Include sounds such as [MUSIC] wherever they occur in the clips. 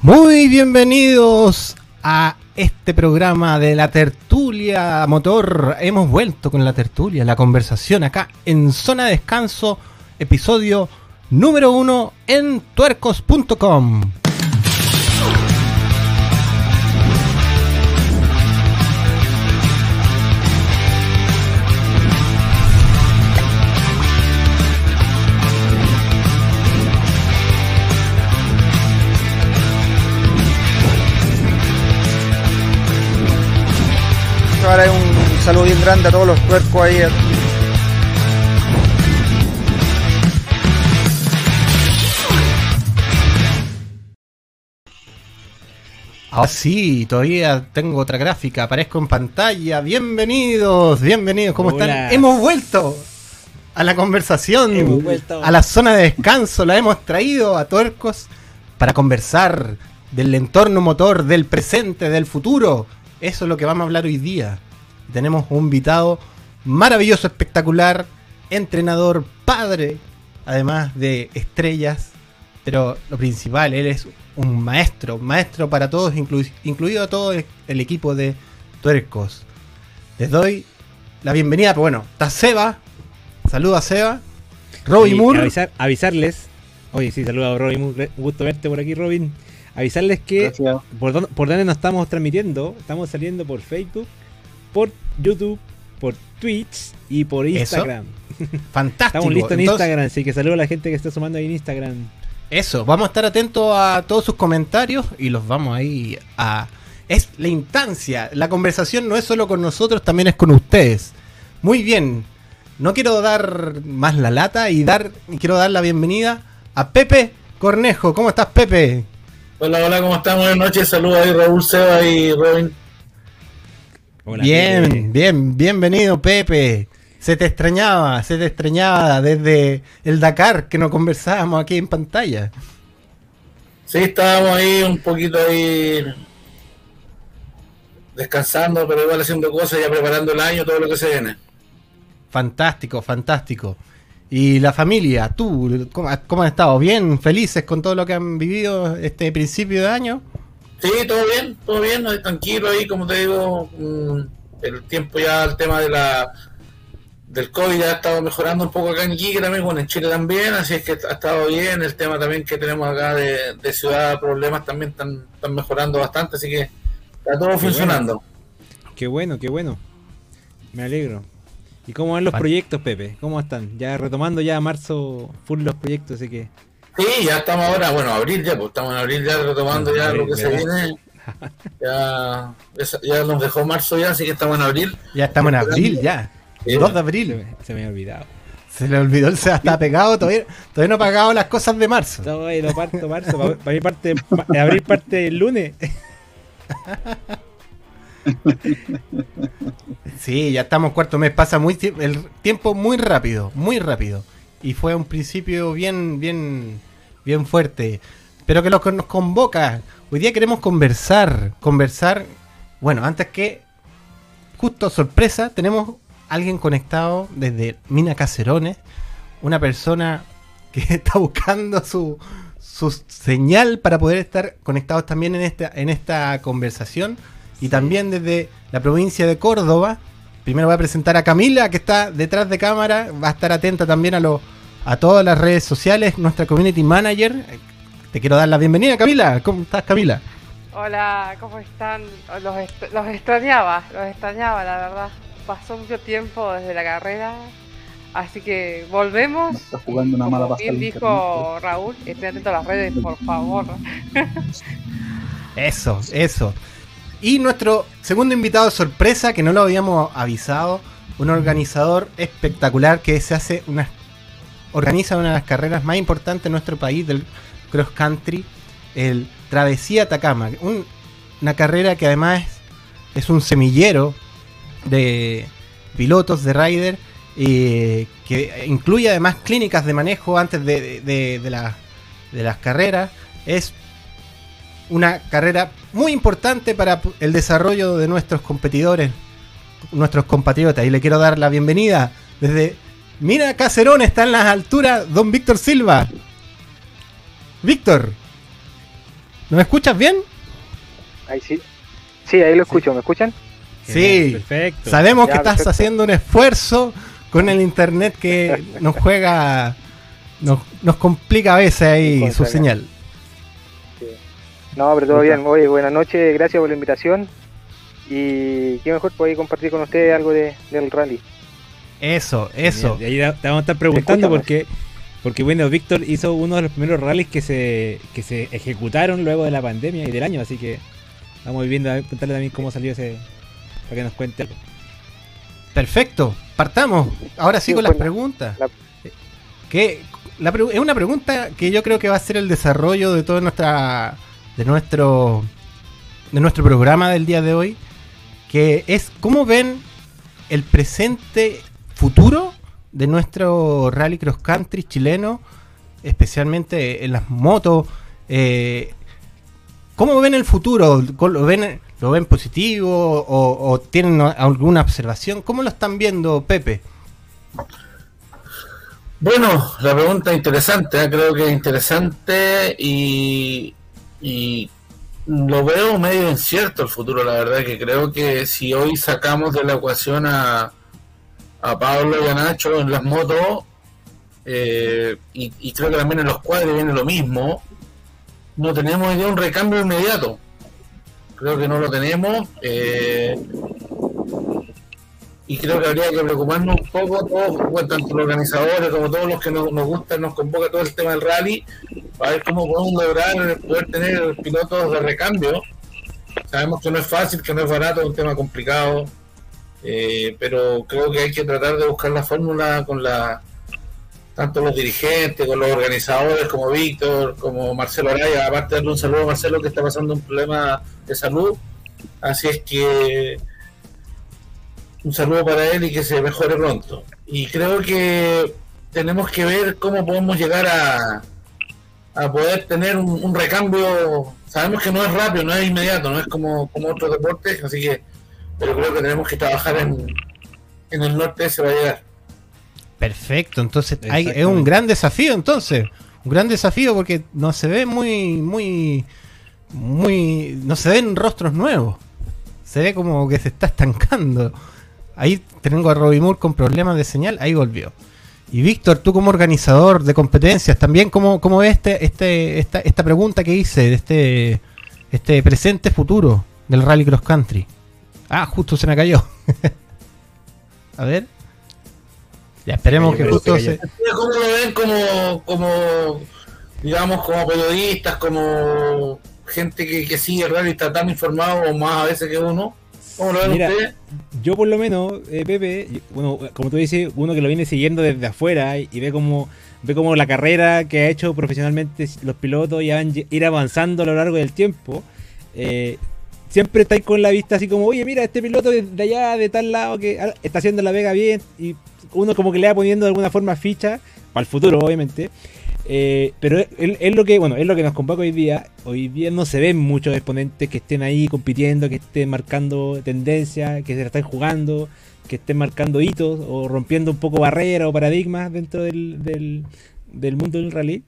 Muy bienvenidos a este programa de la tertulia motor. Hemos vuelto con la tertulia, la conversación acá en Zona de Descanso, episodio número uno en tuercos.com. Ahora un saludo bien grande a todos los tuercos ahí. Ahora sí, todavía tengo otra gráfica, aparezco en pantalla. Bienvenidos, bienvenidos, ¿cómo Hola. están? Hemos vuelto a la conversación, Hemos vuelto. a la zona de descanso, la hemos traído a Tuercos para conversar del entorno motor, del presente, del futuro. Eso es lo que vamos a hablar hoy día. Tenemos un invitado maravilloso, espectacular, entrenador, padre, además de estrellas, pero lo principal, él es un maestro, maestro para todos, inclu- incluido todo el, el equipo de Tuercos. Les doy la bienvenida, pero bueno, está Seba, saluda a Seba, Robbie Moore, avisar- avisarles. Oye, sí, saludos a Robin Moore. Un gusto verte por aquí, Robin. Avisarles que Gracias. por, dónde- por dónde nos estamos transmitiendo. Estamos saliendo por Facebook, por YouTube, por Twitch y por Instagram. [LAUGHS] fantástico. Estamos listos en Entonces, Instagram, así que saludos a la gente que está sumando ahí en Instagram. Eso, vamos a estar atentos a todos sus comentarios y los vamos ahí a... Es la instancia, la conversación no es solo con nosotros, también es con ustedes. Muy bien, no quiero dar más la lata y dar y quiero dar la bienvenida a Pepe Cornejo. ¿Cómo estás, Pepe? Hola, hola, ¿cómo están? Buenas noches, saludos ahí Raúl, Seba y Robin. Hola, bien, Pepe. bien, bienvenido, Pepe. Se te extrañaba, se te extrañaba desde el Dakar que nos conversábamos aquí en pantalla. Sí, estábamos ahí un poquito ahí descansando, pero igual haciendo cosas, ya preparando el año, todo lo que se viene. Fantástico, fantástico. ¿Y la familia? ¿Tú? ¿Cómo, cómo han estado? ¿Bien? ¿Felices con todo lo que han vivido este principio de año? Sí, todo bien, todo bien, tranquilo ahí, como te digo, mm, el tiempo ya, el tema de la del COVID ya ha estado mejorando un poco acá en Iquique también, bueno, en Chile también, así es que ha estado bien, el tema también que tenemos acá de, de ciudad, problemas también están, están mejorando bastante, así que está todo funcionando. Qué bueno, qué bueno. Me alegro. ¿Y cómo van los Fan- proyectos, Pepe? ¿Cómo están? Ya retomando ya marzo full los proyectos, así que... Sí, ya estamos ahora, bueno, abril ya, pues estamos en abril ya retomando ya lo que se viene. Ya, ya nos dejó marzo ya, así que estamos en abril. Ya estamos en abril, ya. Sí. 2 de Se abril. se me ha olvidado. Se le olvidó, Seba está pegado, todavía, todavía no ha pagado las cosas de marzo. Todo ahí lo parto, marzo. Para, para mi parte, pa- abril parte el lunes. [LAUGHS] [LAUGHS] Sí, ya estamos cuarto mes, pasa muy el tiempo muy rápido, muy rápido. Y fue un principio bien, bien, bien fuerte. Pero que lo que nos convoca, hoy día queremos conversar, conversar. Bueno, antes que, justo sorpresa, tenemos alguien conectado desde Mina Cacerones, una persona que [LAUGHS] está buscando su, su señal para poder estar conectados también en esta, en esta conversación. Y también desde la provincia de Córdoba. Primero voy a presentar a Camila, que está detrás de cámara. Va a estar atenta también a, lo, a todas las redes sociales. Nuestra community manager. Te quiero dar la bienvenida, Camila. ¿Cómo estás, Camila? Hola, ¿cómo están? Los, est- los extrañaba, los extrañaba, la verdad. Pasó mucho tiempo desde la carrera, así que volvemos. Está jugando una mala Como pasada. bien dijo Raúl, estén atentos a las redes, por favor. Eso, eso. Y nuestro segundo invitado sorpresa, que no lo habíamos avisado, un organizador espectacular que se hace una, organiza una de las carreras más importantes en nuestro país del cross country, el Travesía Atacama. Un- una carrera que además es, es un semillero de pilotos de rider eh, que incluye además clínicas de manejo antes de, de- de la- de las carreras. Es una carrera muy importante para el desarrollo de nuestros competidores, nuestros compatriotas. Y le quiero dar la bienvenida desde Mira Cacerón, está en las alturas don Víctor Silva. Víctor, ¿Nos escuchas bien? Ahí sí. Sí, ahí lo escucho. ¿Me escuchan? Sí. Perfecto. Sabemos Ya, que estás perfecto. haciendo un esfuerzo con el internet que [LAUGHS] nos juega, nos, nos complica a veces ahí su señal. No, pero todo bien. Oye, buenas noches. Gracias por la invitación. Y qué mejor poder compartir con ustedes algo de, del rally. Eso, eso. Y ahí te vamos a estar preguntando porque, porque bueno, Víctor hizo uno de los primeros rallies que se, que se ejecutaron luego de la pandemia y del año, así que vamos viendo a ver, contarle también cómo salió ese, para que nos cuente algo. Perfecto, partamos. Ahora sí Sí, con las la- preguntas. la- Que la pre- es una pregunta que yo creo que va a ser el desarrollo de todo nuestra de nuestro de nuestro programa del día de hoy, que es cómo ven el presente futuro de nuestro rally cross country chileno, especialmente en las motos. eh, ¿Cómo ven el futuro? ¿Lo ven, lo ven positivo o, tienen alguna observación? ¿Cómo lo están viendo, Pepe? Bueno, la pregunta es interesante, ¿eh? creo que es interesante y, y lo veo medio incierto el futuro, la verdad que creo que si hoy sacamos de la ecuación a, a Pablo y a Nacho en las motos, eh, y, creo que también en los cuadros viene lo mismo, no tenemos idea de un recambio inmediato. Creo que no lo tenemos. eh, y creo que habría que preocuparnos un poco, todos, tanto los organizadores como todos los que nos, nos gustan, nos convoca todo el tema del rally, para ver cómo podemos lograr poder tener pilotos de recambio. Sabemos que no es fácil, que no es barato, es un tema complicado, eh, pero creo que hay que tratar de buscar la fórmula con la tanto los dirigentes, con los organizadores como Víctor, como Marcelo Araya, aparte de darle un saludo a Marcelo que está pasando un problema de salud, así es que un saludo para él y que se mejore pronto. Y creo que tenemos que ver cómo podemos llegar a, a poder tener un, un recambio. Sabemos que no es rápido, no es inmediato, no es como, como otros deportes, así que, pero creo que tenemos que trabajar en, en el norte ese para llegar. Perfecto, entonces hay- es un gran desafío entonces, un gran desafío porque no se ve muy, muy, muy, no se ven rostros nuevos, se ve como que se está estancando. Ahí tengo a Robbie Moore con problemas de señal, ahí volvió. Y Víctor, tú como organizador de competencias, también cómo, cómo ves este, este, esta, esta pregunta que hice de este, este presente futuro del Rally Cross Country. Ah, justo se me cayó. [LAUGHS] a ver. Ya esperemos que justo se, ¿Cómo lo ven como, como digamos, como periodistas, como gente que, que sigue el rally está tan informado o más a veces que uno? ¿Cómo lo ven Mira, ustedes? Yo por lo menos, eh, Pepe, y- bueno, como tú dices, uno que lo viene siguiendo desde afuera y, y ve como ve como la carrera que ha hecho profesionalmente los pilotos ya van ir avanzando a lo largo del tiempo. eh, siempre estáis con la vista así como, oye, mira, este piloto de de allá, de tal lado, que ah, está haciendo la vega bien. Y uno como que le va poniendo de alguna forma ficha, para el futuro, obviamente. Eh, pero es, lo que, bueno, es lo que nos convoca hoy día. Hoy día no se ven muchos exponentes que estén ahí compitiendo, que estén marcando tendencias, que se la estén jugando, que estén marcando hitos o rompiendo un poco barreras o paradigmas dentro del, del, del mundo del rally.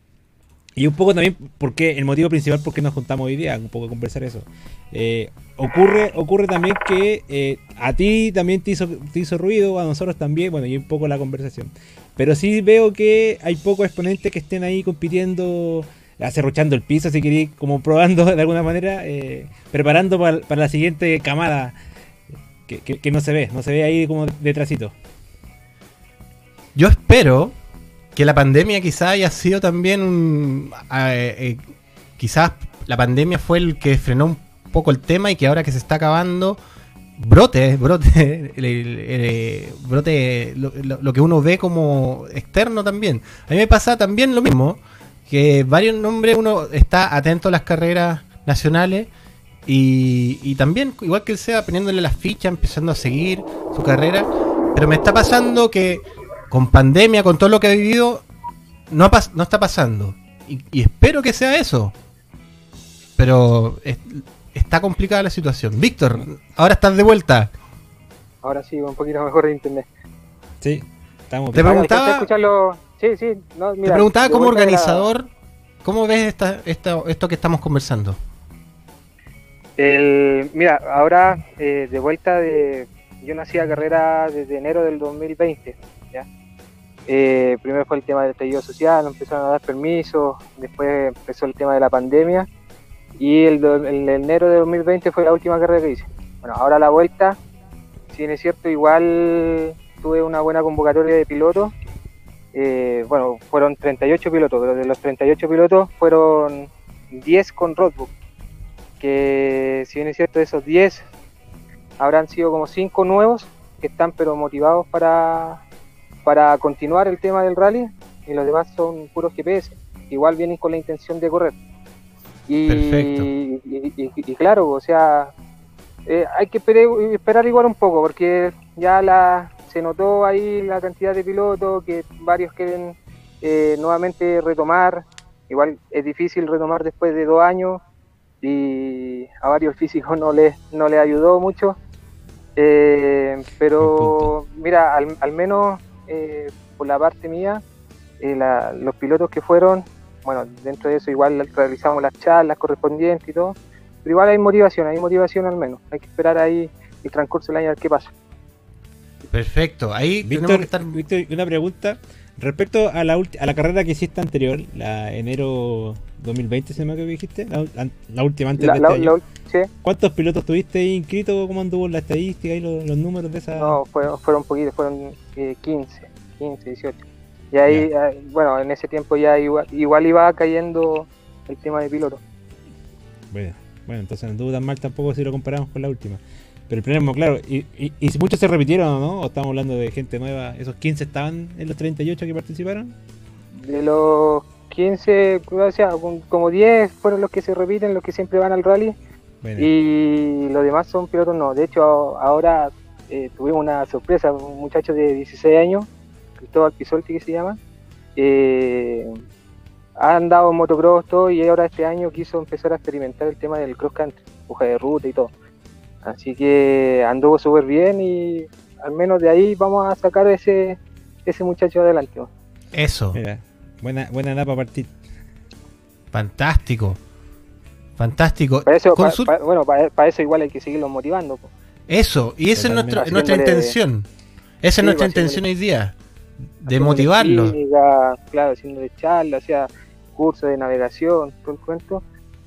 Y un poco también porque el motivo principal por qué nos juntamos hoy día, un poco conversar eso. Eh, ocurre, ocurre también que eh, a ti también te hizo, te hizo ruido, a nosotros también, bueno, y un poco la conversación. Pero sí veo que hay pocos exponentes que estén ahí compitiendo, acerruchando el piso, si queréis, como probando de alguna manera, eh, preparando para, para la siguiente camada que, que- que no se ve, no se ve ahí como detrásito. Yo espero que la pandemia quizás haya sido también un... eh, eh, quizás la pandemia fue el que frenó un poco el tema y que ahora que se está acabando brote, [LAUGHS] brote, el- brote lo que uno ve como externo también. A mí me pasa también lo mismo, que varios nombres uno está atento a las carreras nacionales y, y también, igual que él sea, poniéndole las fichas, empezando a seguir su carrera, pero me está pasando que con pandemia, con todo lo que ha vivido, no, ha no está pasando. Y, y espero que sea eso. Pero es- está complicada la situación. Víctor, ahora estás de vuelta. Ahora sí, un poquito mejor de internet. Sí, estamos Te bien. Ah, preguntaba- escucharlo. Sí, sí. No, Te preguntaba como la- organizador, ¿cómo ves esta, esta- esto que estamos conversando? El, mira, ahora eh, de vuelta de. Yo nací a carrera desde enero del 2020. Eh, primero fue el tema del estallido social, empezaron a dar permisos, después empezó el tema de la pandemia y el enero de 2020 fue la última carrera que hice. Bueno, ahora la vuelta, si bien es cierto, igual tuve una buena convocatoria de pilotos. Eh, bueno, fueron 38 pilotos, pero de los 38 pilotos fueron 10 con roadbook. Que si bien es cierto, de esos 10 habrán sido como 5 nuevos que están pero motivados para, para continuar el tema del rally y los demás son puros GPS. Igual vienen con la intención de correr. Y, Perfecto. y, y- y claro, o sea, eh, hay que esperar, esperar igual un poco porque ya la, se notó ahí la cantidad de pilotos que varios quieren eh, nuevamente retomar. Igual es difícil retomar después de dos años y a varios físicos no les, no les ayudó mucho. Eh, pero mira, al, al menos eh, por la parte mía, eh, la- los pilotos que fueron, bueno, dentro de eso igual realizamos las charlas correspondientes y todo, pero igual hay motivación, hay motivación al menos. Hay que esperar ahí el transcurso del año a ver qué pasa. Perfecto. Ahí que Víctor, estar. Víctor, una pregunta. Respecto a la, ulti- a la carrera que hiciste anterior, la enero 2020, se me que dijiste, la, última antes La- de la- este año. Sí, ¿Cuántos pilotos tuviste ahí inscritos? ¿Cómo anduvo la estadística y los, los números de esa? No, fueron, fueron poquitos, fueron eh, 15, 15, 18. Y ahí, eh, bueno, en ese tiempo ya igual, igual iba cayendo el tema de piloto. Bueno, bueno, entonces no anduvo tan mal tampoco si lo comparamos con la última. Pero el problema, claro, y, y, y si muchos se repitieron no, o estamos hablando de gente nueva, ¿esos 15 estaban en los 38 que participaron? De los 15, o sea, como 10 fueron los que se repiten, los que siempre van al rally. Bueno, Y los demás son pilotos no. De hecho, ahora eh, tuvimos una sorpresa, un muchacho de 16 años, Cristóbal Pisolti que se llama, eh, ha andado en motocross todo y ahora este año quiso empezar a experimentar el tema del cross country, hoja de ruta y todo. Así que anduvo súper bien y al menos de ahí vamos a sacar ese ese muchacho adelante. Eso. mira, buena, buena nada para partir. Fantástico. Fantástico. Para eso, pa- Consul- pa- bueno, para, eso igual hay que seguirlos motivando. po. Eso, y esa es nuestra, nuestra intención. Esa es nuestra intención hoy día. De motivarlos. clínica, claro, haciendo de charla, hacía cursos de navegación, todo el cuento.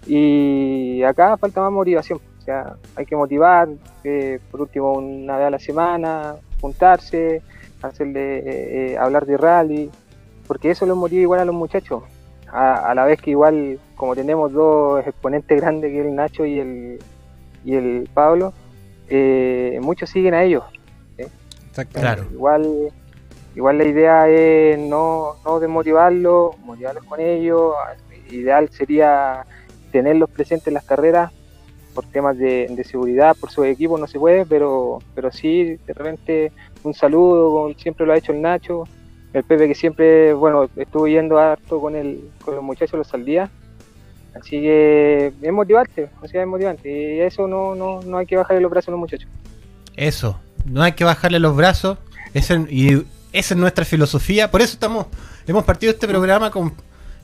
Y acá falta más motivación. O sea, hay que motivar, eh, por último, una vez a la semana, juntarse, hacerle eh, eh, hablar de rally, porque eso los motiva igual a los muchachos. A, a la vez que igual, como tenemos dos exponentes grandes, que es el Nacho y el, y el Pablo, eh, muchos siguen a ellos. Exacto. Claro. Igual, igual la idea es no, no desmotivarlos, motivarlos con ellos. Ideal sería tenerlos presentes en las carreras por temas de, de seguridad, por su equipo no se puede, pero, pero sí, de repente un saludo, como siempre lo ha hecho el Nacho, el Pepe que siempre, bueno, estuvo yendo harto con, el, con los muchachos los al día. Así que es motivante, o sea, es motivante. Y eso no, no, no hay que bajarle los brazos a los muchachos. Eso. No hay que bajarle los brazos. Y esa es nuestra filosofía. Por eso estamos, hemos partido este programa con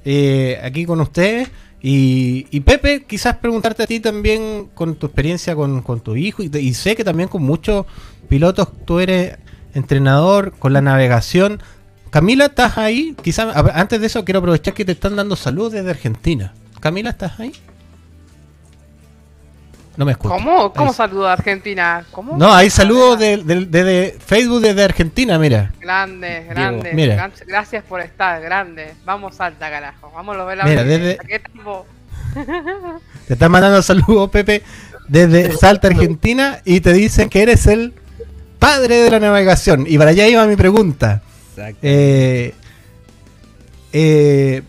eh, aquí con ustedes. Y, y Pepe, quizás preguntarte a ti también con tu experiencia con, con tu hijo. Y, y sé que también con muchos pilotos tú eres entrenador con la navegación. Camila, ¿estás ahí? Quizás antes de eso quiero aprovechar que te están dando saludos desde Argentina. Camila, ¿estás ahí? No me escucho. ¿Cómo? ¿Cómo saluda a Argentina? ¿Cómo? no, hay saludos de, de- de- de Facebook desde Argentina, mira. Grande, grande. mira. Gran- Gracias por estar, grande. Vamos Salta, carajo. Vamos a ver la Mira, desde- ¿Qué tiempo? [LAUGHS] Te están mandando saludos, Pepe, desde Salta, Argentina, y te dicen que eres el padre de la navegación. Y para allá iba mi pregunta. Eh, eh,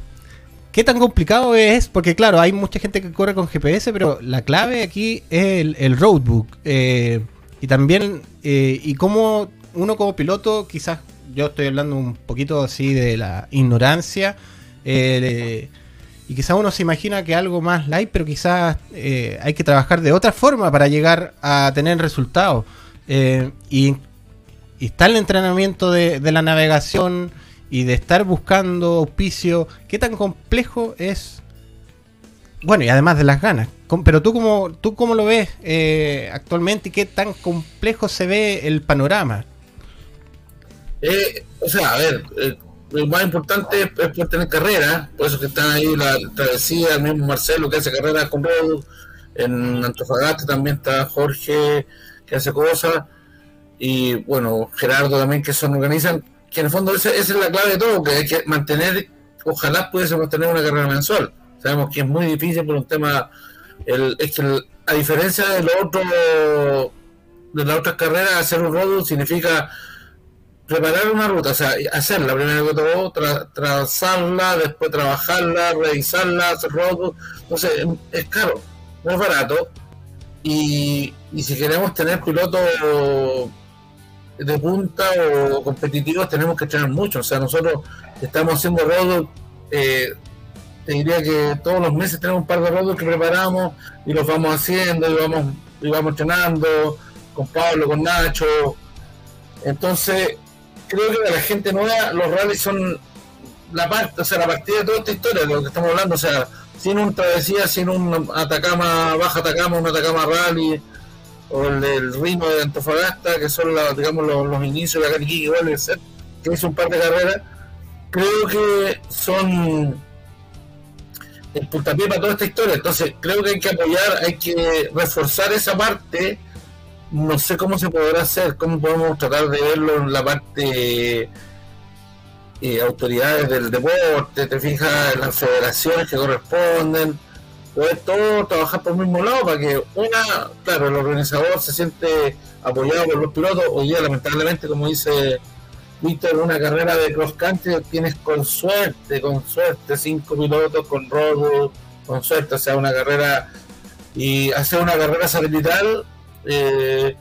¿Qué tan complicado es? Porque claro, hay mucha gente que corre con GPS, pero la clave aquí es el, roadbook. Eh, y también, y cómo uno como piloto, quizás yo estoy hablando un poquito así de la ignorancia, y quizás uno se imagina que algo más light, pero quizás hay que trabajar de otra forma para llegar a tener resultados. Eh, y y está el entrenamiento de, de la navegación y de estar buscando auspicio, ¿qué tan complejo es bueno, y además de las ganas. Pero tú cómo, tú cómo lo ves eh, actualmente y qué tan complejo se ve el panorama. Eh, o sea, a ver, eh, lo más importante es, poder tener carrera, por eso que están ahí la travesía, el mismo Marcelo que hace carreras con Rodo, en Antofagasta también está Jorge que hace cosas, y bueno, Gerardo también que son organizan, que en el fondo esa, esa es la clave de todo, que hay que mantener, ojalá pudiese mantener una carrera mensual. Sabemos que es muy difícil por un tema, el, es que el- a diferencia de lo otro, de las otras carreras, hacer un rodo significa preparar una ruta, o sea, hacerla. Primero que todo, tra- trazarla, después trabajarla, revisarla, hacer rodo, entonces es- es caro, no es barato, y, y si queremos tener pilotos de punta o competitivos tenemos que entrenar mucho, o sea, nosotros estamos haciendo rodo, eh, te diría que todos los meses tenemos un par de rodos que preparamos y los vamos haciendo y vamos, y vamos entrenando con Pablo, con Nacho, entonces creo que a la gente nueva los rallies son la parte, o sea, la partida de toda esta historia de lo que estamos hablando, o sea, sin un travesía, sin un Atacama, Baja Atacama, un Atacama Rally, o el del Rino de Antofagasta, que son la- digamos los, los inicios de la Cariquí, igual el que es un par de carreras, creo que son el puntapié para toda esta historia, entonces creo que hay que apoyar, hay que reforzar esa parte. No sé cómo se podrá hacer, cómo podemos tratar de verlo en la parte eh, autoridades del deporte, te fijas en las federaciones que corresponden, poder todo trabajar por el mismo lado para que una, claro, el organizador se siente apoyado por los pilotos, hoy día lamentablemente como dice Víctor, una carrera de cross country tienes con suerte, con suerte, cinco pilotos con robo, con suerte, o sea, una carrera y hacer una carrera satelital eh,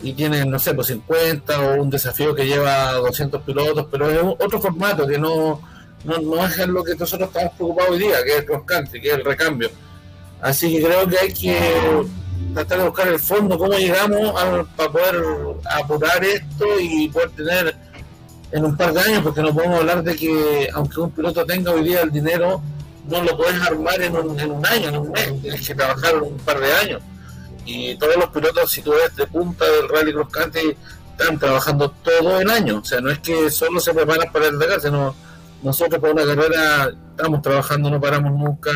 y tienen, no sé, pues 50 o un desafío que lleva 200 pilotos, pero es otro formato que no, no, no es lo que nosotros estamos preocupados hoy día, que es el cross country, que es el recambio. Así que creo que hay que tratar de buscar el fondo, cómo llegamos para poder apurar esto y poder tener en un par de años, porque no podemos hablar de que aunque un piloto tenga hoy día el dinero, no lo puedes armar en un, en un año, en un mes, tienes que trabajar un par de años. Y todos los pilotos, si tú ves de punta del Rally Cross Country, están trabajando todo el año. O sea, no es que solo se preparan para el Dakar, sino nosotros para una carrera estamos trabajando, no paramos nunca,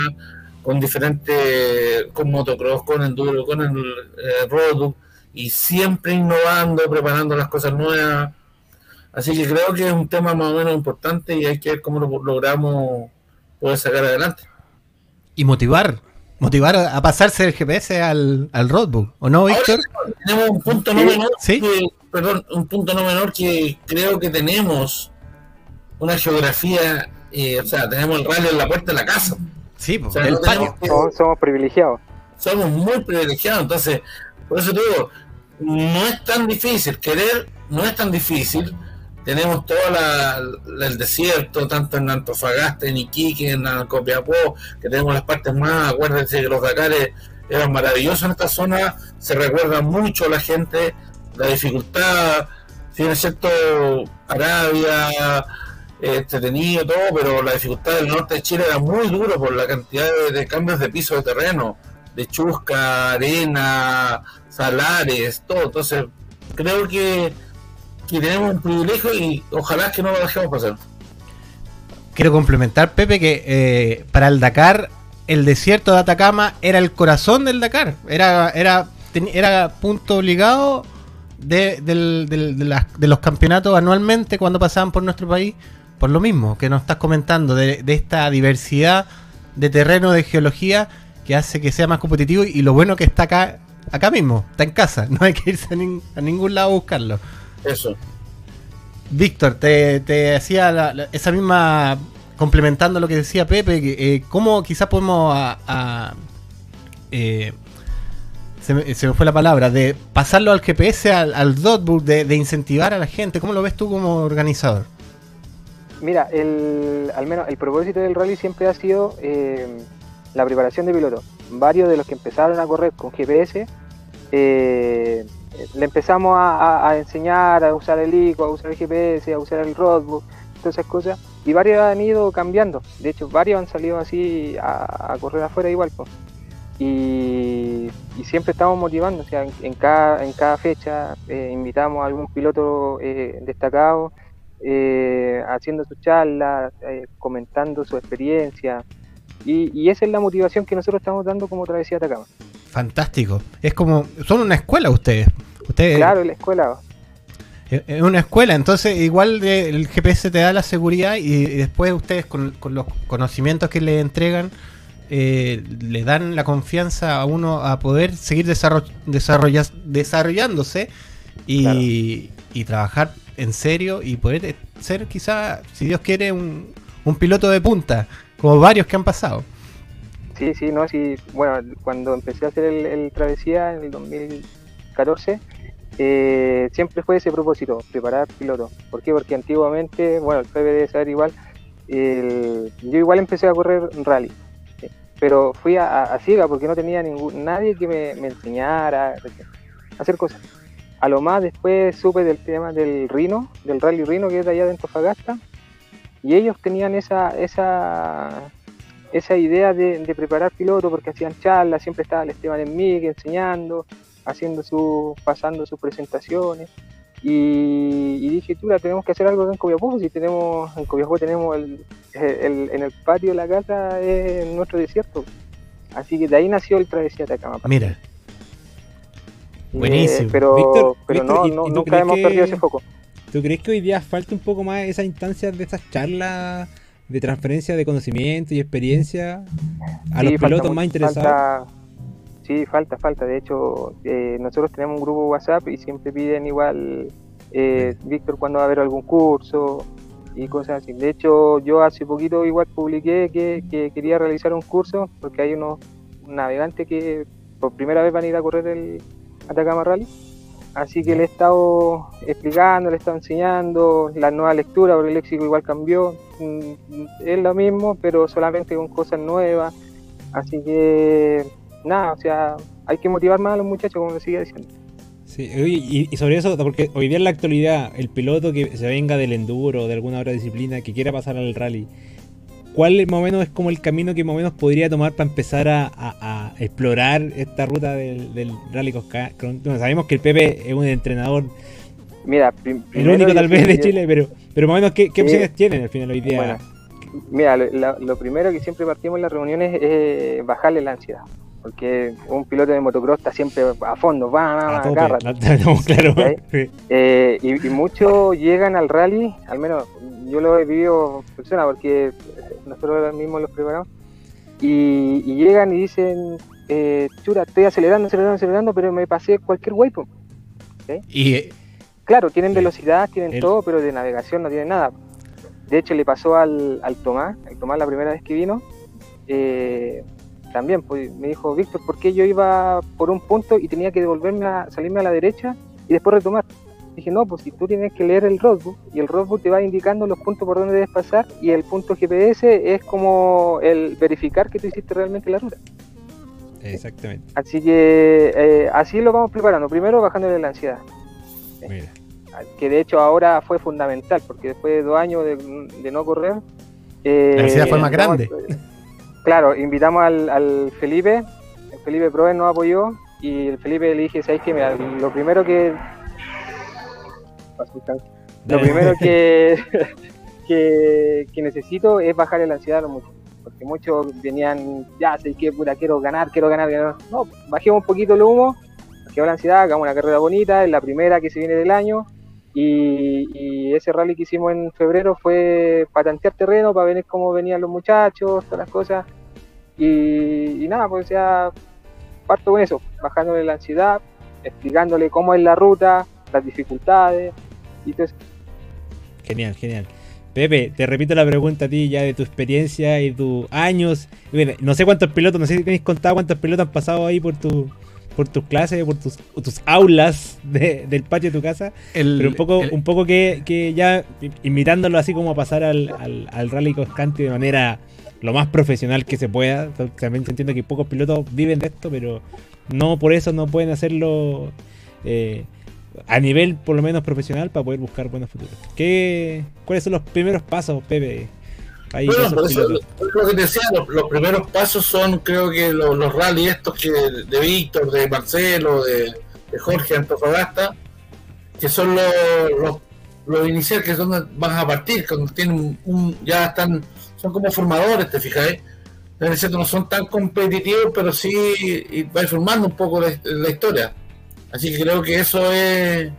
con diferentes, con motocross, con enduro, con el eh, road, y siempre innovando, preparando las cosas nuevas. Así que creo que es un tema más o menos importante y hay que ver cómo lo logramos poder sacar adelante. Y motivar. Motivar a, a pasarse del GPS al, al roadbook. ¿O no, Víctor? Ahora tenemos un punto no menor, Sí. que- perdón, un punto no menor que creo que tenemos una geografía, eh, o sea, tenemos el rally en la puerta de la casa. Sí, O sea, el no patio. tenemos que- Somos, somos privilegiados. somos muy privilegiados, entonces, por eso te digo, no es tan difícil, querer no es tan difícil, tenemos todo el desierto, tanto en Antofagasta, en Iquique, en Copiapó, que tenemos las partes más, acuérdense que los Dakares eran maravillosos en esta zona, se recuerda mucho a la gente, la dificultad, si es cierto, Arabia, entretenido todo, pero la dificultad del norte de Chile era muy duro por la cantidad de, cambios de piso de terreno, de chusca, arena, salares, todo. Entonces, creo que, tenemos un privilegio y ojalá que no lo dejemos pasar. Quiero complementar, Pepe, que eh, para el Dakar, el desierto de Atacama era el corazón del Dakar. Era, era, ten- era punto obligado de, de de los campeonatos anualmente cuando pasaban por nuestro país. Por lo mismo que nos estás comentando, de, de esta diversidad de terreno, de geología, que hace que sea más competitivo. Y lo bueno que está acá, acá mismo, está en casa. [LAUGHS] No hay que irse a, nin- a ningún lado a buscarlo. Eso. Víctor, te, te hacía la- la- esa misma, complementando lo que decía Pepe, que, eh, cómo quizás podemos a, a- eh, se, me, se me fue la palabra, de pasarlo al GPS, al, al Dotbook, de, de incentivar a la gente. ¿Cómo lo ves tú como organizador? Mira, el, al menos el propósito del rally siempre ha sido eh, la preparación de pilotos. Varios de los que empezaron a correr con GPS, eh, le empezamos a, enseñar a usar el ICO, a usar el GPS, a usar el roadbook, todas esas cosas. y varios han ido cambiando. De hecho, varios han salido así a, correr afuera igual. pues. Y, siempre estamos motivando, o sea, en, cada, en cada fecha eh, invitamos a algún piloto destacado eh, haciendo su charla, eh, comentando su experiencia. Y, y esa es la motivación que nosotros estamos dando como Travesía Atacama. Fantástico. Es como, son una escuela ustedes. Ustedes Claro, la escuela. Es una escuela, entonces igual de- el GPS te da la seguridad y, y después ustedes con, con los conocimientos que le entregan eh, le dan la confianza a uno a poder seguir desarroll- desarrollándose y, y trabajar en serio y poder ser quizá, si Dios quiere, un, piloto de punta, como varios que han pasado. Sí, sí, no, sí. Bueno, cuando empecé a hacer el, travesía en el 2014, eh, siempre fue ese propósito, preparar piloto. ¿Por qué? Porque antiguamente, bueno, el debe saber igual, el- yo igual empecé a correr rally, pero fui a, a- a ciega porque no tenía ningún, nadie que me, me enseñara a hacer cosas. A lo más después supe del tema del Rino, del Rally Rino que es de allá de Antofagasta, y ellos tenían esa, esa, esa idea de, de preparar pilotos porque hacían charlas, siempre estaba el Esteban en mí enseñando, haciendo su, pasando sus presentaciones. Y, y dije, tú, tenemos que hacer algo en Copiapó, si tenemos, en Copiapó tenemos el, el- en el patio de la casa es nuestro desierto. Así que de ahí nació el Travesía Atacama. Mira, Eh, buenísimo. pero Víctor, pero Víctor, no, ¿y- no- y nunca hemos que- perdido ese foco. ¿Tú crees que hoy día falta un poco más esa instancia de esas charlas de transferencia de conocimiento y experiencia a Sí, los pilotos mucho- más interesados? falta- sí, falta, falta. De hecho, eh, nosotros tenemos un grupo WhatsApp y siempre piden igual, eh, Víctor, cuando va a haber algún curso y cosas así. De hecho, yo hace poquito igual publiqué que, que quería realizar un curso porque hay unos navegantes que por primera vez van a ir a correr el Atacama Rally. Así que le he estado explicando, le he estado enseñando la nueva lectura, porque el léxico igual cambió. Mm, Es lo mismo, pero solamente con cosas nuevas. Así que, nada, o sea, hay que motivar más a los muchachos, como me sigue diciendo. Sí, y, y sobre eso, porque hoy día en la actualidad, el piloto que se venga del enduro o de alguna otra disciplina que quiera pasar al rally, ¿cuál más o menos es como el camino que más o menos podría tomar para empezar a, a- a explorar esta ruta del, del rally Cosca? Bueno, sabemos que el Pepe es un entrenador, Mira, el único tal vez de Chile, pero, pero más o menos, ¿qué, opciones tienen al final hoy día? Bueno, Mira, lo, lo primero que siempre partimos en las reuniones es eh, bajarle la ansiedad. Porque un piloto de motocross está siempre a fondo, va, va, a. [LAUGHS] [LAUGHS] Eh, y, y muchos llegan al rally, al menos yo lo he vivido persona porque nosotros mismos los preparamos, y, y llegan y dicen, eh, chura, estoy acelerando, acelerando, acelerando, pero me pasé cualquier waypoint. Y eh, Claro, tienen velocidad, tienen El- todo, pero de navegación no tienen nada. De hecho, le pasó al, al Tomás, al Tomás la primera vez que vino, eh, también pues, me dijo, Víctor, ¿por qué yo iba por un punto y tenía que devolverme a salirme a la derecha y después retomar? Dije, no, pues si tú tienes que leer el roadbook y el roadbook te va indicando los puntos por donde debes pasar y el punto GPS es como el verificar que tú hiciste realmente la ruta. Exactamente. Así que eh, así lo vamos preparando. Primero bajándole la ansiedad. Mira. que de hecho ahora fue fundamental, porque después de dos años de, de no correr... eh, La ansiedad fue más grande. Claro, invitamos al, al Felipe, el Felipe Proven nos apoyó y el Felipe le dije, ¿sabes qué? Mira, lo primero que... Lo primero que, [LAUGHS] que, que necesito es bajar la ansiedad a los muchachos. Porque muchos venían, ya sé que puta, quiero ganar, quiero ganar, ganar. No, bajemos un poquito el humo, bajemos la ansiedad, hagamos una carrera bonita, es la primera que se viene del año. Y, y ese rally que hicimos en febrero fue para tantear terreno, para ver cómo venían los muchachos, todas las cosas. Y, y nada, pues ya parto con eso, bajándole la ansiedad, explicándole cómo es la ruta, las dificultades y todo eso. Genial, genial. Pepe, te repito la pregunta a ti ya de tu experiencia y tus años. Bueno, No sé cuántos pilotos, no sé si tenéis contado cuántos pilotos han pasado ahí por tu por tus clases, por tus, tus aulas de- del patio de tu casa. el, Pero un poco, el- un poco que, que ya invitándolo así como a pasar al, al, al rally Coscanti de manera lo más profesional que se pueda. También se entiende que pocos pilotos viven de esto, pero no por eso no pueden hacerlo eh, a nivel por lo menos profesional para poder buscar buenos futuros. ¿Qué, ¿Cuáles son los primeros pasos, Pepe? Ahí Bueno, por eso lo, lo que te decía, los, los primeros pasos son, creo que los, los rally estos que de Víctor, de Marcelo, de, de Jorge Antofagasta, que son los, los, los iniciales que donde van a partir, cuando tienen un, ya están, son como formadores, te fijas, ¿eh? Es decir, no son tan competitivos, pero sí va formando un poco la, la historia. Así que creo que eso es,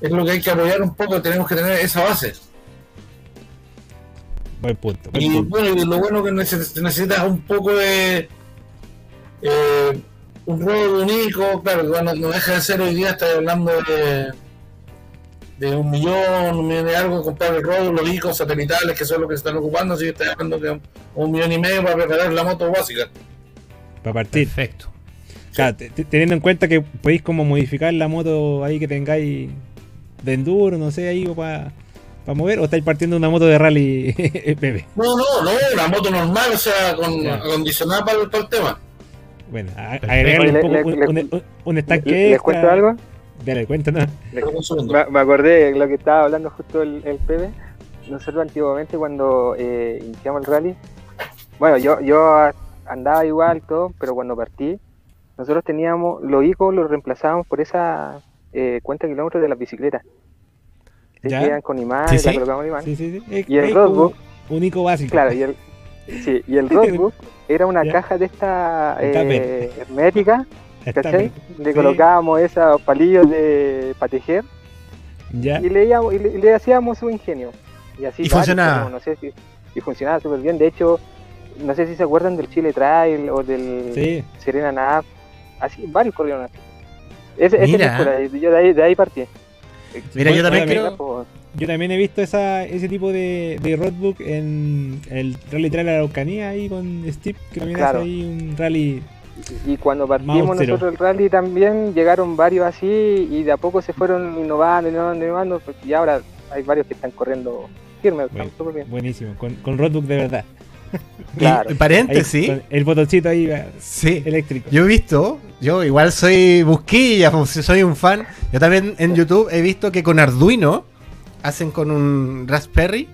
es lo que hay que apoyar un poco, tenemos que tener esa base. Buen punto. buen Y punto. bueno, y lo bueno que neces- necesitas un poco de eh, un rol único, claro, bueno, no deja de ser hoy día, estás hablando de, de un millón, un millón de algo, comprar el rol, los icos satelitales, que son los que se están ocupando, así que estás hablando de un, un millón y medio para preparar la moto básica. Para partir. Perfecto. Claro, te- te- teniendo en cuenta que podéis como modificar la moto ahí que tengáis de enduro, no sé, ahí para mover, o estáis partiendo una moto de rally, [LAUGHS] Pepe. No, no, no, una moto normal, o sea, con Ya. acondicionada para, el- para el tema. Bueno, agregarle un, poco, le- un, le- un- un- un estanque ¿Les cuento algo? Dale, cuéntanos. Me, me acordé de lo que estaba hablando justo el, el Pepe. Nosotros antiguamente cuando eh, iniciamos el rally, bueno, yo, yo andaba igual todo, pero cuando partí, nosotros teníamos, los ICO los reemplazábamos por esa eh, cuenta de kilómetros de las bicicletas. Se ¿Ya? quedan con imán, Sí, la sí. colocamos imán. Sí, sí, sí. Es- Y el roadbook. Un ico básico. Claro, y el, sí, y el [LAUGHS] roadbook era una Ya. caja de esta eh, hermética, Le colocábamos esos palillos de para tejer Ya. y leíamos y le, y le hacíamos su ingenio y así Y funcionaba. como, no sé si y funcionaba súper bien de hecho no sé si se acuerdan del Chile Trail o del Sí. Serena Nap así varios corrieron así ese, Mira. yo de ahí, de ahí partí Mira, yo también creo. Yo también he visto esa, ese tipo de, de roadbook en el Rally Trail Araucanía ahí con Steve, que también Claro. hace ahí un rally. Y cuando partimos nosotros el rally también llegaron varios así y de a poco se fueron innovando innovando innovando pues, y ahora hay varios que están corriendo firme están súper bien Buenísimo, con, con roadbook de verdad. [LAUGHS] Claro. Ahí, paréntesis, con el botoncito ahí sí. eléctrico. Yo he visto, yo igual soy busquilla, soy un fan. Yo también en YouTube he visto que con Arduino hacen con un Raspberry,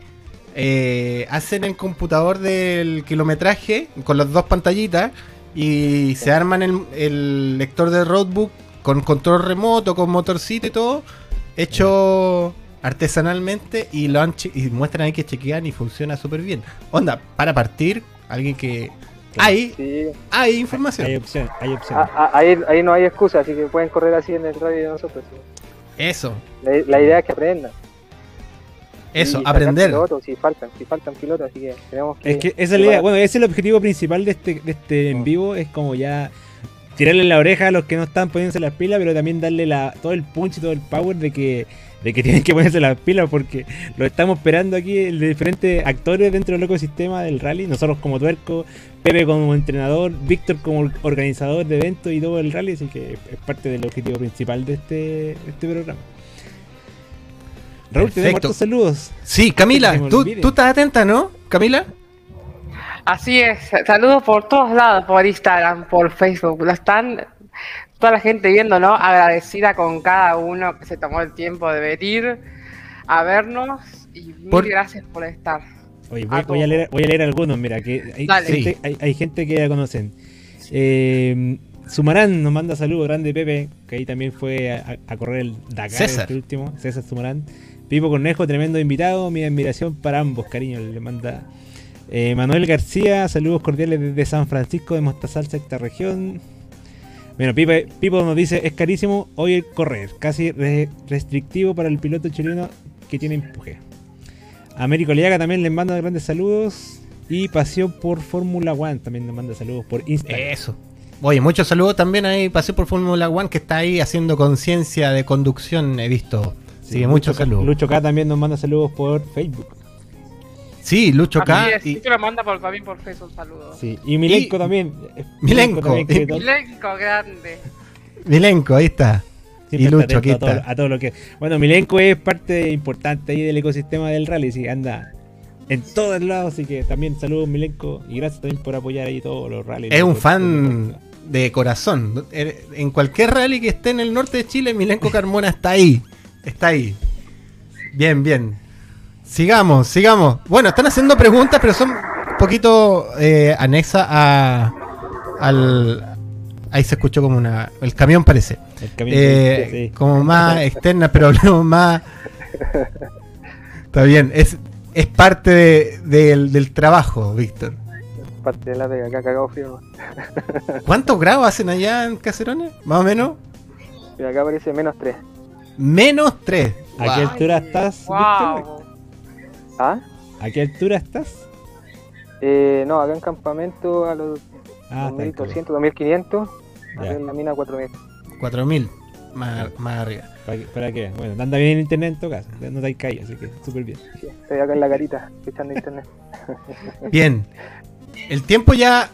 eh, hacen el computador del kilometraje con las dos pantallitas y se arman el, el lector de roadbook con control remoto, con motorcito y todo, hecho artesanalmente y lo han y muestran ahí que chequean y funciona súper bien. Onda, para partir, alguien que... Hay, sí hay información. Hay opción, hay opción. Ah, ah, ahí, ahí no hay excusa así que pueden correr así en el rally de nosotros Eso, La, la idea es que aprendan. Eso, Y aprender. Pilotos, si faltan, si faltan pilotos, así que tenemos que. Es que esa es la idea. Bueno, ese es el objetivo principal de este, de este en vivo. Es como ya tirarle la oreja a los que no están poniéndose las pilas, pero también darle la, todo el punch y todo el power de que, de que [LAUGHS] tienen que ponerse las pilas porque lo estamos esperando aquí el de diferentes actores dentro del ecosistema del rally. Nosotros como tuerco, Pepe como entrenador, Víctor como organizador de eventos y todo el rally. Así que es parte del objetivo principal de este, de este programa. Raúl, tenemos Perfecto. hartos saludos. Sí, Camila, tú, tú estás atenta, ¿no? Camila. Así es, saludos por todos lados, por Instagram, por Facebook, lo están toda la gente viendo, ¿no? Agradecida con cada uno que se tomó el tiempo de venir a vernos y mil Por- gracias por estar. Oye, A voy, a leer, voy a leer algunos, mira, que hay, gente, Sí. hay, hay gente que ya conocen. Eh, Sumarán nos manda saludos, grande Pepe, que ahí también fue a, a correr el Dakar, César. este último, César Sumarán. Pipo Cornejo, tremendo invitado, mi admiración para ambos, cariño, le manda. Eh, Manuel García, saludos cordiales desde San Francisco de Mostazal, sexta región. Bueno, Pipo nos dice, es carísimo hoy el correr, casi re- restrictivo para el piloto chileno que tiene empuje. Américo Liaga también les manda grandes saludos. Y Pasión por Fórmula One también nos manda saludos por Instagram. Eso. Oye, muchos saludos también ahí. Pasé por Fórmula One que está ahí haciendo conciencia de conducción, he visto. Así que muchos Lucho K- saludos. Lucho K también nos manda saludos por Facebook. Sí, Lucho Así K. es, y- sí que lo manda por, también por Facebook, saludos. Sí. Y Milenko Y- también. Milenko. también, que Milenko, grande. Milenko, ahí está. siempre y Lucho, aquí a todo, a todo lo que. Bueno, Milenko es parte importante ahí del ecosistema del rally, sí, anda en todos lados, así que también saludos Milenko y gracias también por apoyar ahí todos los rallies. Es un fan de corazón. Er- En cualquier rally que esté en el norte de Chile, Milenko Carmona está ahí. Está ahí. Bien, bien. Sigamos, sigamos. Bueno, están haciendo preguntas, pero son un poquito eh, anexas a, al... Ahí se escuchó como una... El camión parece. El camino Eh, sí. Como más externas, pero hablemos más... Está bien, es, es parte de- del, del trabajo, Víctor. Parte de la pega, acá cagado frío. ¿Cuántos grados hacen allá en Caserones? Más o menos. Acá aparece menos 3. Menos 3. ¿A qué altura estás, Víctor? Wow. ¿Ah? ¿A qué altura estás? Eh, no, acá en campamento a los Ah, está en 2200, 2500. Ya. Acá en la mina 4000. 4000. Más, más arriba. ¿Para qué? ¿Para qué? Bueno, anda bien en internet en tu casa. No te hay caído, así que súper bien. Sí, estoy acá en la carita, echando internet. [LAUGHS] Bien. El tiempo ya.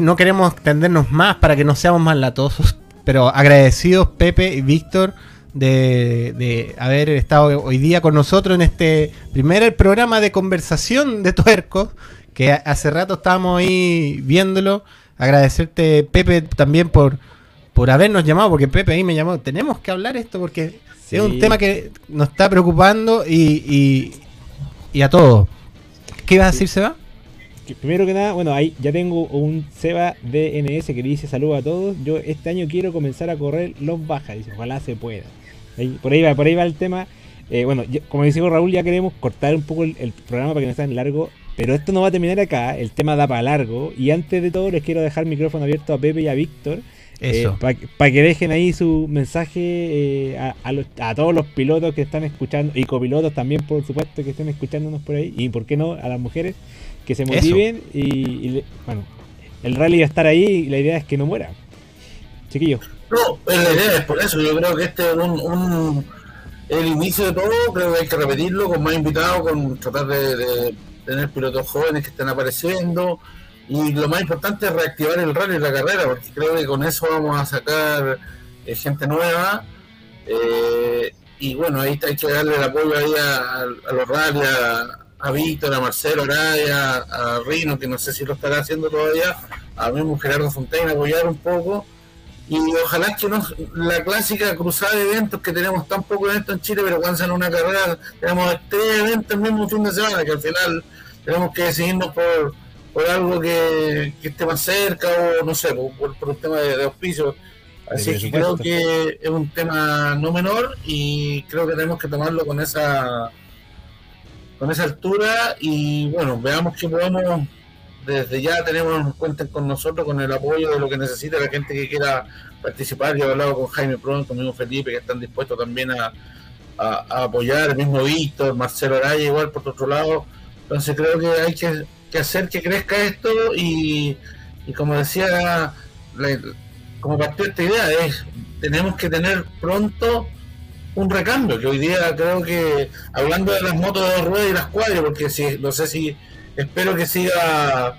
No queremos extendernos más para que no seamos más latosos. Pero agradecidos, Pepe y Víctor, de, de haber estado hoy día con nosotros en este primer programa de conversación de tuercos. Que hace rato estábamos ahí viéndolo. Agradecerte, Pepe, también por, por habernos llamado. Porque Pepe ahí me llamó. Tenemos que hablar esto porque Sí. es un tema que nos está preocupando y, y, y a todos. ¿Qué ibas a decir, Seba? Primero que nada, bueno, ahí ya tengo un Seba DNS que dice saludos a todos. Yo este año quiero comenzar a correr los bajas, dice, ojalá se pueda. Ahí- por ahí va, por ahí va el tema. Eh, bueno, como decía Raúl, ya queremos cortar un poco el, el programa para que no sea tan largo. Pero esto no va a terminar acá, el tema da para largo. Y antes de todo les quiero dejar el micrófono abierto a Pepe y a Víctor. Eso. para que dejen ahí su mensaje eh, a, a los- a todos los pilotos que están escuchando y copilotos también, por supuesto, que estén escuchándonos por ahí. Y por qué no, a las mujeres que se motiven. Y, y bueno, el rally va a estar ahí y la idea es que no muera. Chiquillos, No, es la idea es por eso. Yo creo que este es un, un- el inicio de todo. Creo que hay que repetirlo con más invitados, con tratar de, tener pilotos jóvenes que estén apareciendo. Y lo más importante es reactivar el rally y la carrera, porque creo que con eso vamos a sacar eh, gente nueva. Eh, y bueno, ahí hay que darle el apoyo ahí a, a los rally, a, a Víctor, a Marcelo Araya, a Rino, que no sé si lo estará haciendo todavía, a mismo Gerardo Fontaine, apoyar un poco. Y ojalá que no, la clásica cruzada de eventos que tenemos tan poco eventos en Chile, pero cuando una carrera tenemos tres eventos el mismo fin de semana, que al final tenemos que decidirnos por, por algo que, que esté más cerca o no sé, por, por un tema de, de auspicio. Así que creo que es un tema no menor y creo que tenemos que tomarlo con esa con esa altura y bueno, veamos que podemos desde ya tenemos cuenten con nosotros con el apoyo de lo que necesita la gente que quiera participar. Yo he hablado con Jaime Pron, con mismo Felipe, que están dispuestos también a, apoyar, el mismo Víctor, Marcelo Araya, igual por otro lado. Entonces creo que hay que, hacer que crezca esto y, como decía, como partió esta idea, es tenemos que tener pronto un recambio, que hoy día creo que, hablando de las motos de dos ruedas y las cuadras, porque si, no sé si, espero que siga,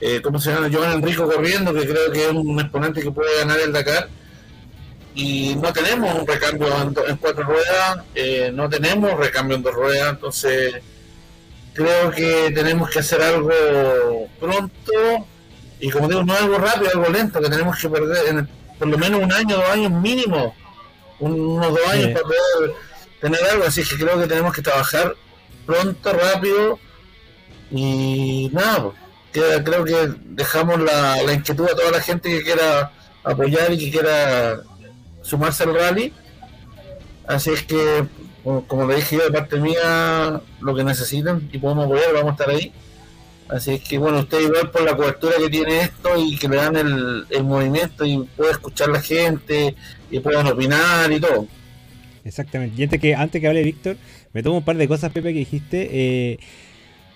eh, ¿cómo se llama? Joan Enrico corriendo, que creo que es un exponente que puede ganar el Dakar. Y no tenemos un recambio en, cuatro ruedas, eh, no tenemos recambio en dos ruedas, entonces creo que tenemos que hacer algo pronto y como digo, no algo rápido, algo lento, que tenemos que perder en el- por lo menos un año, dos años mínimo, un- unos dos años Sí. para poder tener algo, así que creo que tenemos que trabajar pronto, rápido y nada, pues, creo que dejamos la, la inquietud a toda la gente que quiera apoyar y que quiera sumarse al rally. Así es que, como, como le dije yo, de parte mía, lo que necesiten y podemos apoyar, vamos a estar ahí. Así es que, bueno, usted igual por la cobertura que tiene esto y que le dan el, el movimiento y puede escuchar la gente y puedan opinar y todo. Exactamente. Y antes que, antes que hable Víctor, me tomo un par de cosas, Pepe, que dijiste. Eh,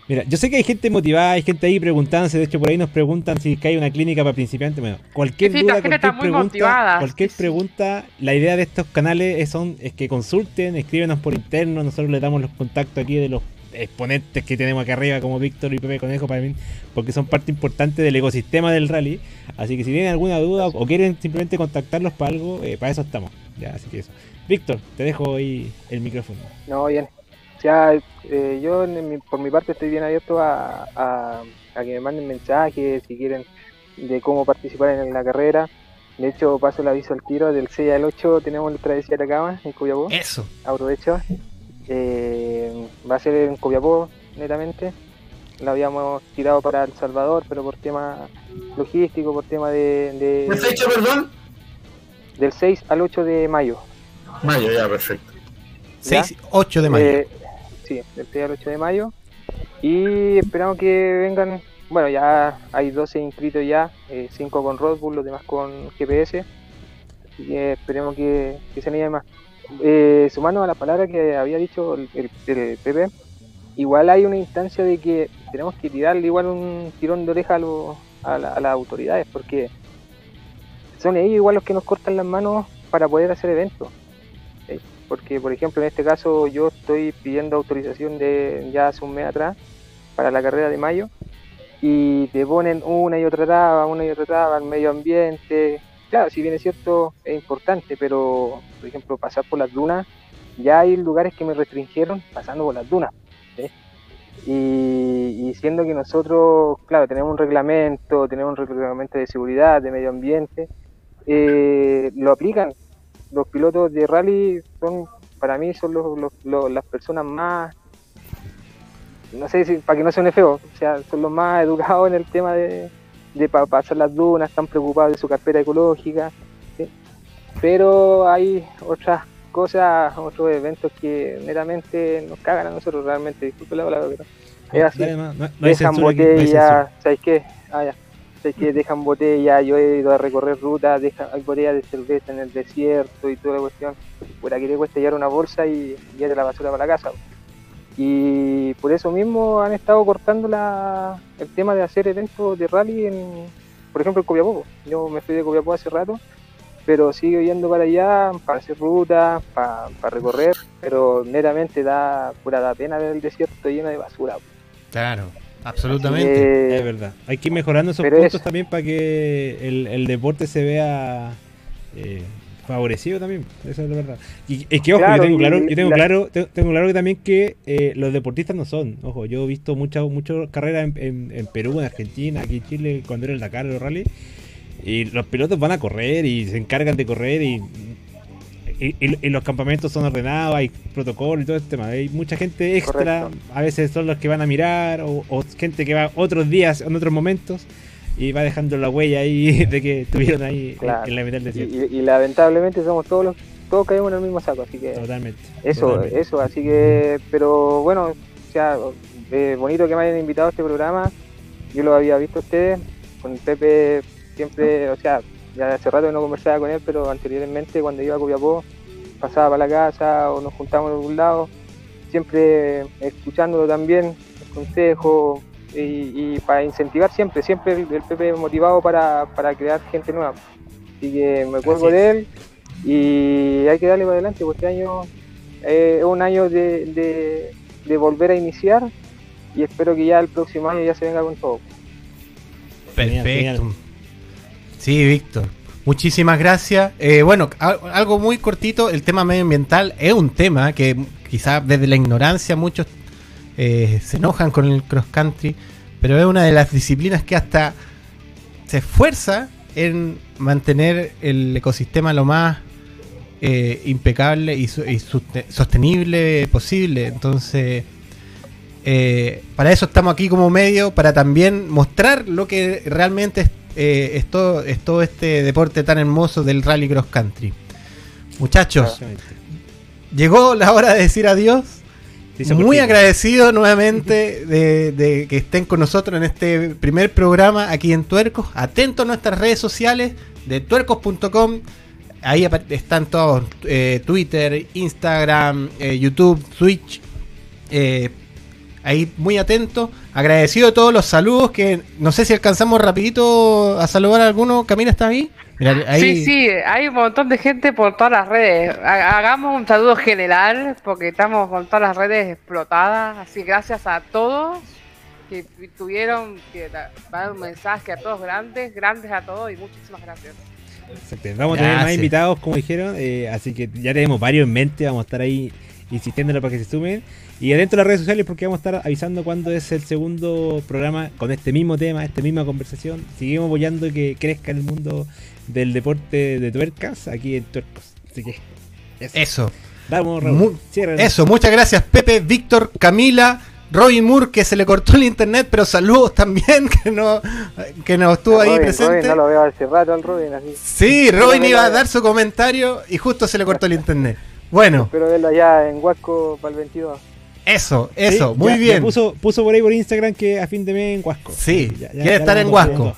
mira, yo sé que hay gente motivada, hay gente ahí preguntándose. De hecho, por ahí nos preguntan si hay una clínica para principiantes. Bueno, cualquier Sí, duda, cualquier pregunta, motivada, cualquier pregunta, la idea de estos canales es, son, es que consulten, escríbenos por interno. Nosotros le damos los contactos aquí de los exponentes que tenemos acá arriba, como Víctor y Pepe Conejo, para mí, porque son parte importante del ecosistema del rally. Así que si tienen alguna duda o quieren simplemente contactarlos para algo, eh, para eso estamos. Ya, así que eso. Víctor, te dejo ahí el micrófono. No, bien. Sea, eh, yo en mi- por mi parte estoy bien abierto a, a, a que me manden mensajes, si quieren de cómo participar en la carrera. De hecho, paso el aviso al tiro, del 6 al 8 tenemos la travesía de Atacama en Copiapó. Eso. Aprovecho. Eh, va a ser en Copiapó, netamente. La habíamos tirado para El Salvador, pero por tema logístico, por tema de, de- ¿Qué fecha, perdón? del 6 al 8 de mayo. Mayo, ya, perfecto. 6, 8 de mayo. Eh, sí, del 6 al 8 de mayo. Y esperamos que vengan. Bueno, ya hay 12 inscritos ya, 5 con Red Bull, los demás con GPS. Así que esperemos que, que se animen más. Eh, sumando a la palabra que había dicho el, el, Pepe, igual hay una instancia de que tenemos que tirarle igual un tirón de oreja a, los- a, la- a las autoridades, porque son ellos igual los que nos cortan las manos para poder hacer eventos. Porque, por ejemplo, en este caso yo estoy pidiendo autorización de ya hace un mes atrás para la carrera de mayo y te ponen una y otra traba, una y otra traba, el medio ambiente. Claro, si bien es cierto, es importante, pero, por ejemplo, pasar por las dunas, ya hay lugares que me restringieron pasando por las dunas. Y, y siendo que nosotros, claro, tenemos un reglamento, tenemos un reglamento de seguridad, de medio ambiente, eh, lo aplican. Los pilotos de rally son, para mí, son los, los- los- las personas más, no sé si, para que no suene feo, o sea, son los más [LAUGHS] educados en el tema de, de pa- pasar las dunas, están preocupados de su carpeta ecológica, ¿sí? pero hay otras cosas, otros eventos que netamente nos cagan a nosotros realmente, disculpe la palabra, pero es así no, no- dejan botellas, ¿sabes qué? Ah, ya. ¿Sabes qué? Dejan botellas, yo he ido a recorrer rutas, dejan, hay botellas de cerveza en el desierto y toda la cuestión. Por aquí te cuesta llevar una bolsa y llevar la basura para la casa. Y por eso mismo han estado cortando la, el tema de hacer eventos de rally en, por ejemplo, en Copiapó. Yo me fui de Copiapó hace rato, pero sigo yendo para allá para hacer rutas, para, recorrer, pero netamente da pura da pena ver el desierto lleno de basura. Claro, absolutamente. que- Es verdad. Hay que ir mejorando esos puntos es- también para que el, el deporte se vea eh, favorecido también. Eso es la verdad. Y es que, ojo, Claro, yo tengo claro, yo tengo la- claro, te- tengo claro que también que eh, los deportistas no son. Ojo, yo he visto muchas muchas carreras en, en- en Perú, en Argentina, aquí en Chile, cuando era el Dakar, los rally. Y los pilotos van a correr y se encargan de correr y, y, y- y los campamentos son ordenados, hay protocolo y todo este tema. Hay mucha gente extra, Correcto. a veces son los que van a mirar o, o gente que va otros días, en otros momentos y va dejando la huella ahí [LAUGHS] de que estuvieron ahí en- Claro. en la mitad del desierto. y- y lamentablemente somos todos los todos caemos en el mismo saco así que Totalmente. eso totalmente. eso así que pero bueno o sea eh, bonito que me hayan invitado a este programa yo lo había visto a ustedes con Pepe siempre o sea ya hace rato que no conversaba con él pero anteriormente cuando iba a Copiapó pasaba para la casa o nos juntábamos en algún lado siempre escuchándolo también el consejo y, y para incentivar siempre siempre el, el Pepe motivado para, para crear gente nueva así que me cuelgo Así de él y hay que darle para adelante, porque este año eh, es un año de, de, de volver a iniciar y espero que ya el próximo año ya se venga con todo. Genial, Perfecto. Sí, Víctor. Muchísimas gracias. Eh, bueno, al- algo muy cortito, el tema medioambiental es un tema que quizás desde la ignorancia muchos eh, se enojan con el cross country, pero es una de las disciplinas que hasta se esfuerza en mantener el ecosistema lo más eh, impecable y, y sostenible posible. Entonces, eh, para eso estamos aquí como medio, para también mostrar lo que realmente es, eh, es todo, es todo este deporte tan hermoso del rally cross country. Muchachos, llegó la hora de decir adiós. Muy agradecido nuevamente [LAUGHS] de, de que estén con nosotros en este primer programa aquí en Tuercos. Atento a nuestras redes sociales de tuercos.com. Ahí están todos, eh, Twitter, Instagram, eh, YouTube, Twitch. Eh, ahí muy atento. Agradecido de todos los saludos que no sé si alcanzamos rapidito a saludar a alguno. Camila, ¿está ahí? Mira, ahí- Sí, sí, hay un montón de gente por todas las redes. Ha- Hagamos un saludo general porque estamos con todas las redes explotadas. Así que gracias a todos que tuvieron que da- dar un mensaje a todos grandes, grandes a todos y muchísimas gracias. Exacto. Vamos a tener más invitados, como dijeron, eh, así que ya tenemos varios en mente, vamos a estar ahí insistiéndolo para que se sumen. Y adentro de las redes sociales porque vamos a estar avisando cuándo es el segundo programa con este mismo tema, esta misma conversación. Seguimos apoyando que crezca el mundo del deporte de tuercas aquí en Tuercos. Así que eso. Eso. Vamos, Raúl. Mu-. Eso, muchas gracias Pepe, Víctor, Camila, Robin Moore, que se le cortó el internet, pero saludos también, [LAUGHS] que no, que nos estuvo ahí Robin, presente. Robin, no lo veo hace rato al Robin, así. Sí, Robin iba a dar su comentario y justo se le cortó el internet. Bueno, Espero verlo allá en Huasco para el 22. eso, Sí, eso, muy ya- ya bien. puso, puso por ahí por Instagram que a fin de mes en Huasco. Sí, Ya- ya- quiere ya estar en Huasco.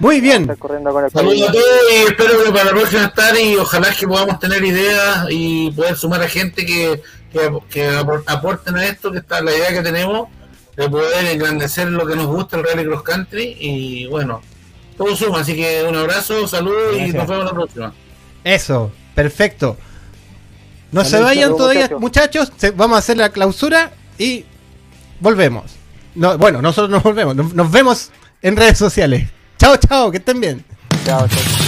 Muy bien. Estar corriendo con el Saludos a todos y espero que para la próxima estar y ojalá que podamos tener ideas y poder sumar a gente que, que, que apor- aporten a esto, que está la idea que tenemos de poder engrandecer lo que nos gusta el Rally Cross Country y bueno, todo suma, así que un abrazo, saludos y nos vemos la próxima. Eso, perfecto. No se vayan todavía, muchachos. muchachos. se- vamos a hacer la clausura y volvemos. No, bueno, nosotros nos volvemos. Nos, nos vemos en redes sociales. Chao, chao, que estén bien. Chao, chao.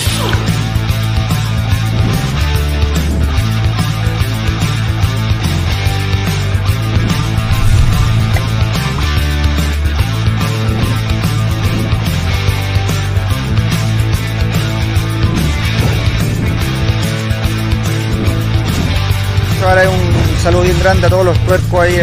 Un saludo bien grande a todos los tuercos ahí